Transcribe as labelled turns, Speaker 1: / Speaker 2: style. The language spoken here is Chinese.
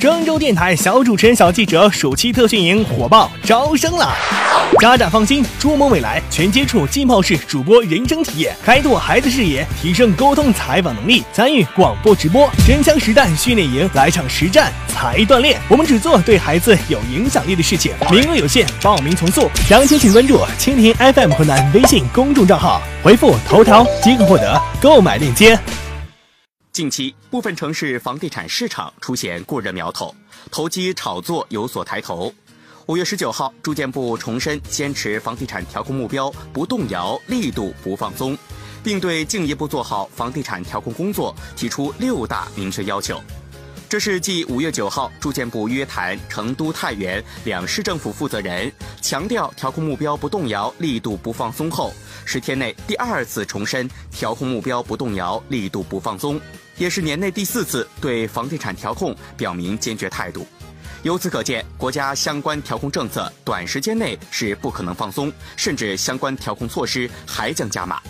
Speaker 1: 郑州电台小主持人、小记者暑期特训营火爆招生了！家长放心，捉摸未来，全接触浸泡式主播人生体验，开拓孩子视野，提升沟通采访能力，参与广播直播，真枪实弹训练营来场实战才锻炼。我们只做对孩子有影响力的事情，名额有限，报名从速。详情请关注蜻蜓 FM 河南微信公众账号，回复头条即可获得购买链接。
Speaker 2: 近期，部分城市房地产市场出现过热苗头，投机炒作有所抬头。五月十九号，住建部重申坚持房地产调控目标不动摇，力度不放松，并对进一步做好房地产调控工作提出六大明确要求。这是继五月九号住建部约谈成都、太原两市政府负责人，强调调控目标不动摇，力度不放松后，十天内第二次重申调控目标不动摇，力度不放松，也是年内第四次对房地产调控表明坚决态度。由此可见，国家相关调控政策短时间内是不可能放松，甚至相关调控措施还将加码。